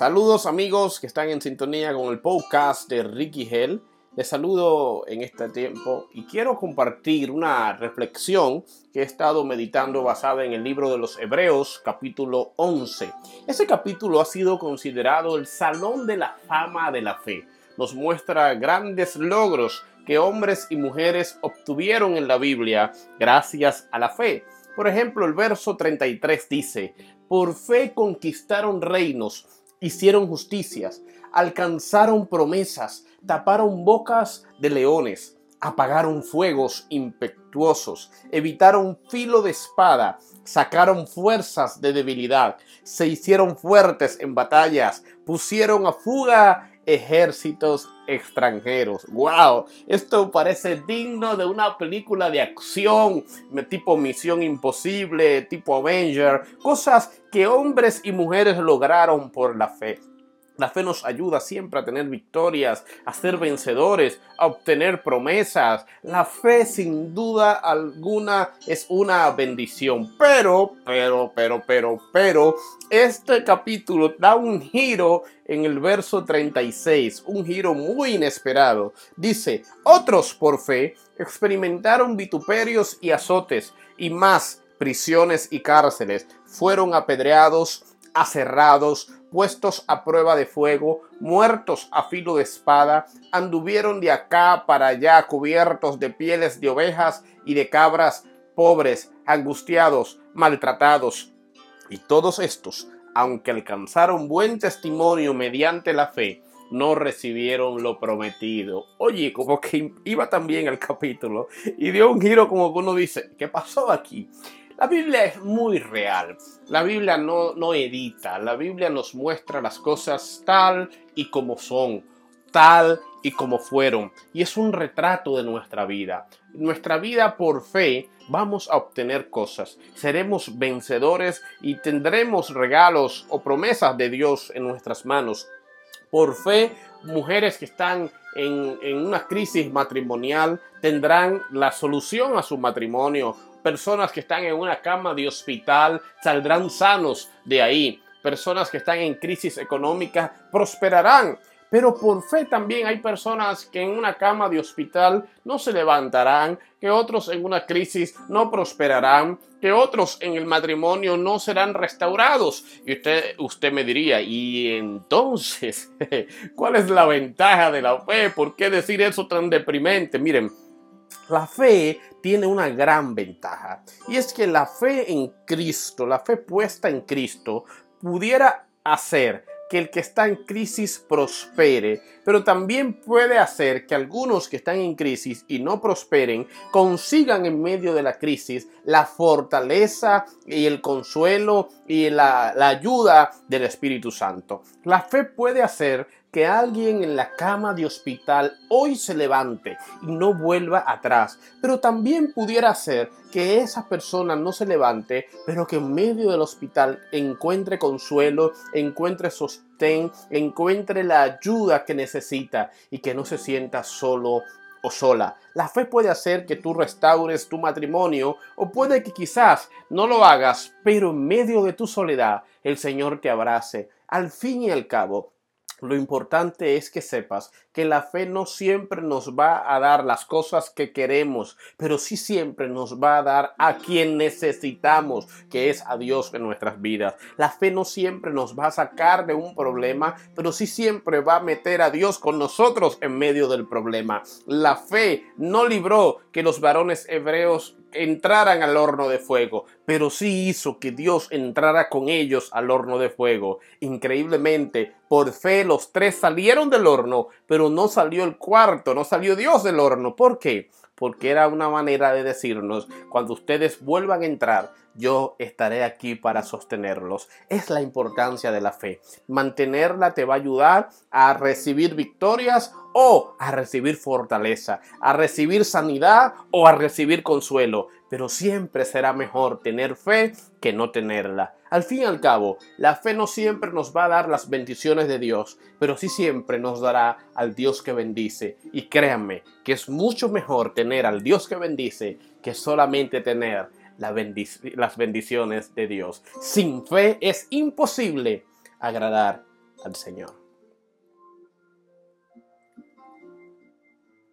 Saludos amigos que están en sintonía con el podcast de Ricky Hell. Les saludo en este tiempo y quiero compartir una reflexión que he estado meditando basada en el libro de los Hebreos capítulo 11. Ese capítulo ha sido considerado el salón de la fama de la fe. Nos muestra grandes logros que hombres y mujeres obtuvieron en la Biblia gracias a la fe. Por ejemplo, el verso 33 dice, por fe conquistaron reinos hicieron justicias, alcanzaron promesas, taparon bocas de leones, apagaron fuegos impetuosos, evitaron filo de espada, sacaron fuerzas de debilidad, se hicieron fuertes en batallas, pusieron a fuga ejércitos extranjeros. ¡Wow! Esto parece digno de una película de acción, tipo Misión Imposible, tipo Avenger, cosas que hombres y mujeres lograron por la fe. La fe nos ayuda siempre a tener victorias, a ser vencedores, a obtener promesas. La fe sin duda alguna es una bendición. Pero, pero, pero, pero, pero, este capítulo da un giro en el verso 36, un giro muy inesperado. Dice, otros por fe experimentaron vituperios y azotes y más prisiones y cárceles. Fueron apedreados, aserrados, puestos a prueba de fuego, muertos a filo de espada, anduvieron de acá para allá cubiertos de pieles de ovejas y de cabras, pobres, angustiados, maltratados. Y todos estos, aunque alcanzaron buen testimonio mediante la fe, no recibieron lo prometido. Oye, como que iba también el capítulo y dio un giro como que uno dice, ¿qué pasó aquí? La Biblia es muy real. La Biblia no, no edita. La Biblia nos muestra las cosas tal y como son, tal y como fueron. Y es un retrato de nuestra vida. Nuestra vida por fe vamos a obtener cosas. Seremos vencedores y tendremos regalos o promesas de Dios en nuestras manos. Por fe, mujeres que están en, en, una crisis matrimonial tendrán la solución a su matrimonio personas que están en una cama de hospital saldrán sanos de ahí. Personas que están en crisis económica prosperarán. Pero por fe también hay personas que en una cama de hospital no se levantarán, que otros en una crisis no prosperarán, que otros en el matrimonio no serán restaurados. Y usted, usted me diría, ¿y entonces cuál es la ventaja de la fe? ¿Por qué decir eso tan deprimente? Miren, la fe tiene una gran ventaja y es que la fe en Cristo, la fe puesta en Cristo, pudiera hacer que el que está en crisis prospere, pero también puede hacer que algunos que están en crisis y no prosperen consigan en medio de la crisis la fortaleza y el consuelo y la, ayuda del Espíritu Santo. La fe puede hacer que alguien en la cama de hospital hoy se levante y no vuelva atrás, pero también pudiera ser que esa persona no se levante, pero que en medio del hospital encuentre consuelo, encuentre sostén, encuentre la ayuda que necesita y que no se sienta solo o sola. La fe puede hacer que tú restaures tu matrimonio o puede que quizás no lo hagas, pero en medio de tu soledad el Señor te abrace. Al fin y al cabo, lo importante es que sepas que la fe no siempre nos va a dar las cosas que queremos, pero sí siempre nos va a dar a quien necesitamos, que es a Dios en nuestras vidas. La fe no siempre nos va a sacar de un problema, pero sí siempre va a meter a Dios con nosotros en medio del problema. La fe no libró que los varones hebreos entraran al horno de fuego, pero sí hizo que Dios entrara con ellos al horno de fuego. Increíblemente, por fe los tres salieron del horno, pero no salió el cuarto, no salió Dios del horno. ¿Por qué? Porque era una manera de decirnos, cuando ustedes vuelvan a entrar, yo estaré aquí para sostenerlos. Es la importancia de la fe. Mantenerla te va a ayudar a recibir victorias o a recibir fortaleza, a recibir sanidad o a recibir consuelo. Pero siempre será mejor tener fe que no tenerla. Al fin y al cabo, la fe no siempre nos va a dar las bendiciones de Dios, pero sí siempre nos dará al Dios que bendice. Y créanme que es mucho mejor tener al Dios que bendice que solamente tener las bendiciones de Dios. Sin fe es imposible agradar al Señor.